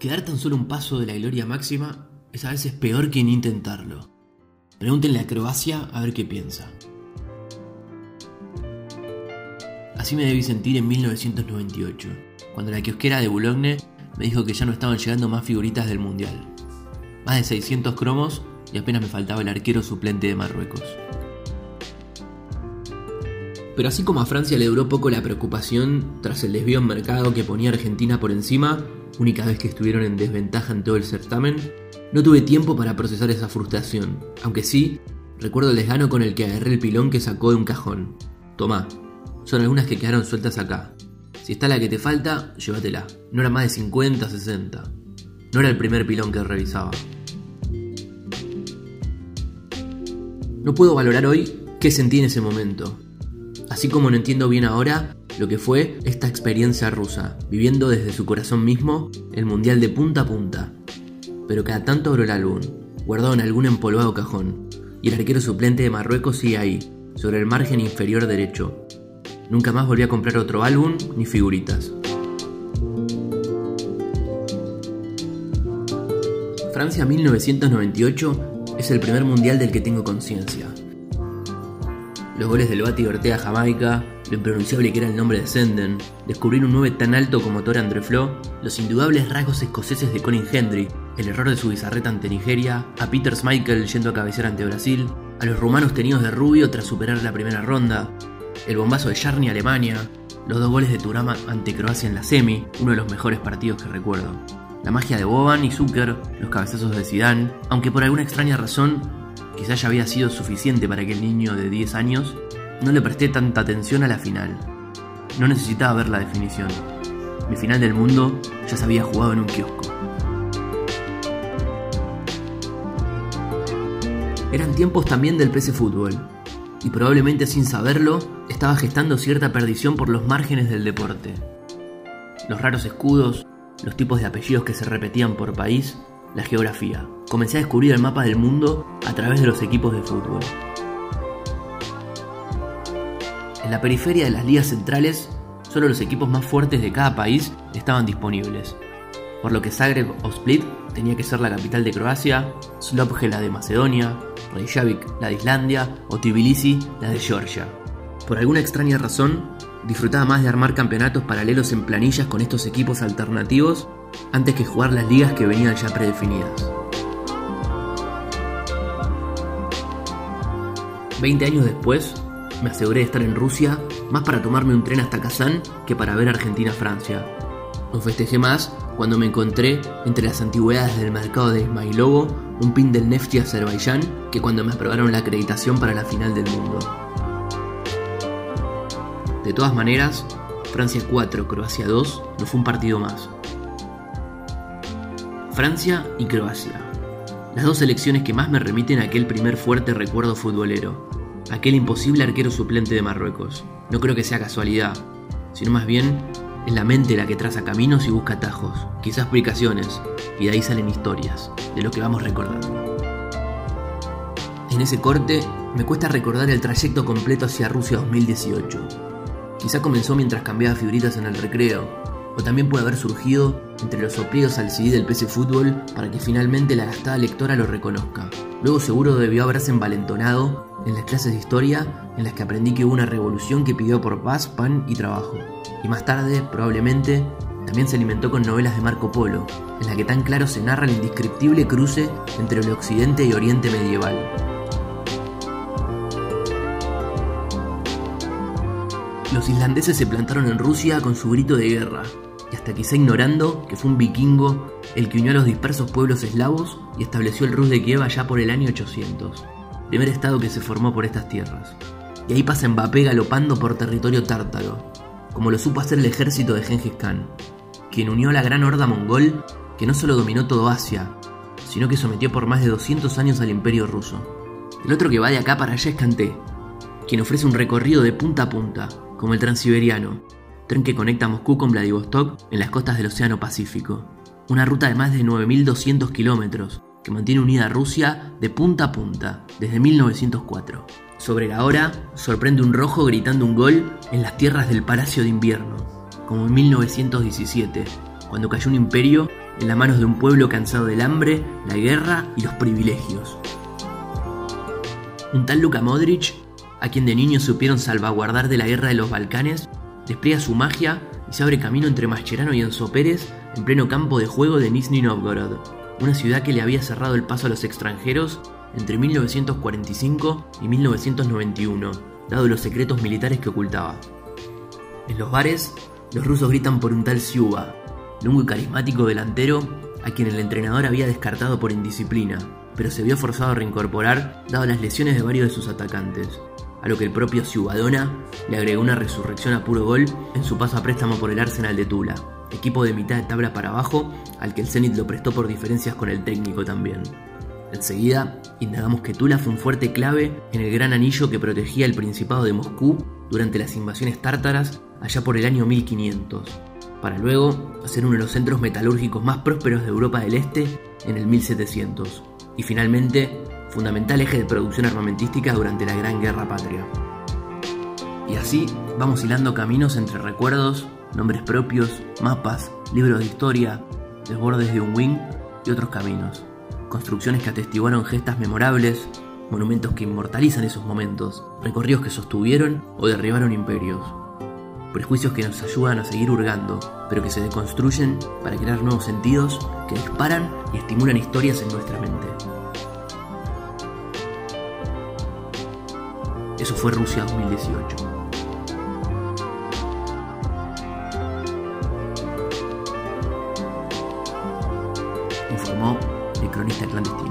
Quedar tan solo un paso de la gloria máxima es a veces peor que ni intentarlo. Pregúntenle a Croacia a ver qué piensa. Así me debí sentir en 1998, cuando la kiosquera de Boulogne me dijo que ya no estaban llegando más figuritas del Mundial. Más de 600 cromos y apenas me faltaba el arquero suplente de Marruecos. Pero así como a Francia le duró poco la preocupación tras el desvío en mercado que ponía Argentina por encima, única vez que estuvieron en desventaja en todo el certamen, no tuve tiempo para procesar esa frustración, aunque sí, recuerdo el desgano con el que agarré el pilón que sacó de un cajón. Tomá, son algunas que quedaron sueltas acá. Si está la que te falta, llévatela. No era más de 50, 60. No era el primer pilón que revisaba. No puedo valorar hoy qué sentí en ese momento. Así como no entiendo bien ahora lo que fue esta experiencia rusa, viviendo desde su corazón mismo el mundial de punta a punta. Pero cada tanto abro el álbum, guardado en algún empolvado cajón, y el arquero suplente de Marruecos sigue ahí, sobre el margen inferior derecho. Nunca más volví a comprar otro álbum ni figuritas. Francia 1998 es el primer mundial del que tengo conciencia. Los goles del Bati Ortega Jamaica, impronunciable que era el nombre de Senden, descubrir un 9 tan alto como Tor André Flo, los indudables rasgos escoceses de Colin Hendry, el error de su bizarreta ante Nigeria, a Peter Schmeichel yendo a cabecear ante Brasil, a los rumanos tenidos de rubio tras superar la primera ronda, el bombazo de Jarni Alemania, los dos goles de Turama ante Croacia en la semi, uno de los mejores partidos que recuerdo. La magia de Boban y Zucker, los cabezazos de Zidane, aunque por alguna extraña razón quizás ya había sido suficiente para que el niño de 10 años, no le presté tanta atención a la final. No necesitaba ver la definición. Mi final del mundo ya se había jugado en un kiosco. Eran tiempos también del PC Fútbol, y probablemente sin saberlo, estaba gestando cierta perdición por los márgenes del deporte. Los raros escudos, los tipos de apellidos que se repetían por país, la geografía. Comencé a descubrir el mapa del mundo a través de los equipos de fútbol. En la periferia de las ligas centrales, solo los equipos más fuertes de cada país estaban disponibles, por lo que Zagreb o Split tenía que ser la capital de Croacia, Slopje la de Macedonia, Reykjavik la de Islandia o Tbilisi la de Georgia. Por alguna extraña razón, disfrutaba más de armar campeonatos paralelos en planillas con estos equipos alternativos antes que jugar las ligas que venían ya predefinidas. Veinte años después, me aseguré de estar en Rusia más para tomarme un tren hasta Kazán que para ver Argentina-Francia. No festejé más cuando me encontré entre las antigüedades del mercado de Ismailovo un pin del Nefti Azerbaiyán que cuando me aprobaron la acreditación para la final del mundo. De todas maneras, Francia 4, Croacia 2 no fue un partido más. Francia y Croacia. Las dos selecciones que más me remiten a aquel primer fuerte recuerdo futbolero. Aquel imposible arquero suplente de Marruecos. No creo que sea casualidad, sino más bien es la mente la que traza caminos y busca atajos, quizás explicaciones, y de ahí salen historias, de lo que vamos recordando. En ese corte, me cuesta recordar el trayecto completo hacia Rusia 2018. Quizá comenzó mientras cambiaba figuritas en el recreo, o también puede haber surgido entre los soplidos al CD del PC Fútbol para que finalmente la gastada lectora lo reconozca. Luego seguro debió haberse envalentonado en las clases de historia en las que aprendí que hubo una revolución que pidió por paz, pan y trabajo. Y más tarde, probablemente, también se alimentó con novelas de Marco Polo, en las que tan claro se narra el indescriptible cruce entre el occidente y oriente medieval. Los islandeses se plantaron en Rusia con su grito de guerra, y hasta quizá ignorando que fue un vikingo el que unió a los dispersos pueblos eslavos y estableció el Rus de Kiev allá por el año 800, primer estado que se formó por estas tierras. Y ahí pasa Mbappé galopando por territorio tártaro, como lo supo hacer el ejército de Gengis Khan, quien unió a la gran horda mongol que no solo dominó todo Asia, sino que sometió por más de 200 años al imperio ruso. El otro que va de acá para allá es Kanté, quien ofrece un recorrido de punta a punta, como el Transiberiano, tren que conecta Moscú con Vladivostok en las costas del Océano Pacífico. Una ruta de más de 9.200 kilómetros que mantiene unida a Rusia de punta a punta desde 1904. Sobre la hora, sorprende un rojo gritando un gol en las tierras del Palacio de Invierno, como en 1917, cuando cayó un imperio en las manos de un pueblo cansado del hambre, la guerra y los privilegios. Un tal Luka Modric, a quien de niño supieron salvaguardar de la guerra de los Balcanes, despliega su magia y se abre camino entre Mascherano y Enzo Pérez en pleno campo de juego de Nizhny Novgorod, una ciudad que le había cerrado el paso a los extranjeros entre 1945 y 1991, dado los secretos militares que ocultaba. En los bares, los rusos gritan por un tal Siuba, lungo y carismático delantero a quien el entrenador había descartado por indisciplina, pero se vio forzado a reincorporar dado las lesiones de varios de sus atacantes, a lo que el propio Ciudadona le agregó una resurrección a puro gol en su paso a préstamo por el Arsenal de Tula, equipo de mitad de tabla para abajo al que el Zenit lo prestó por diferencias con el técnico también. Enseguida, indagamos que Tula fue un fuerte clave en el gran anillo que protegía el Principado de Moscú durante las invasiones tártaras allá por el año 1500, para luego ser uno de los centros metalúrgicos más prósperos de Europa del Este en el 1700, y finalmente fundamental eje de producción armamentística durante la Gran Guerra Patria. Y así vamos hilando caminos entre recuerdos, nombres propios, mapas, libros de historia, desbordes de un wing y otros caminos. Construcciones que atestiguaron gestas memorables, monumentos que inmortalizan esos momentos, recorridos que sostuvieron o derribaron imperios. Prejuicios que nos ayudan a seguir hurgando, pero que se deconstruyen para crear nuevos sentidos que disparan y estimulan historias en nuestra mente. Eso fue Rusia 2018. Informó el cronista clandestino.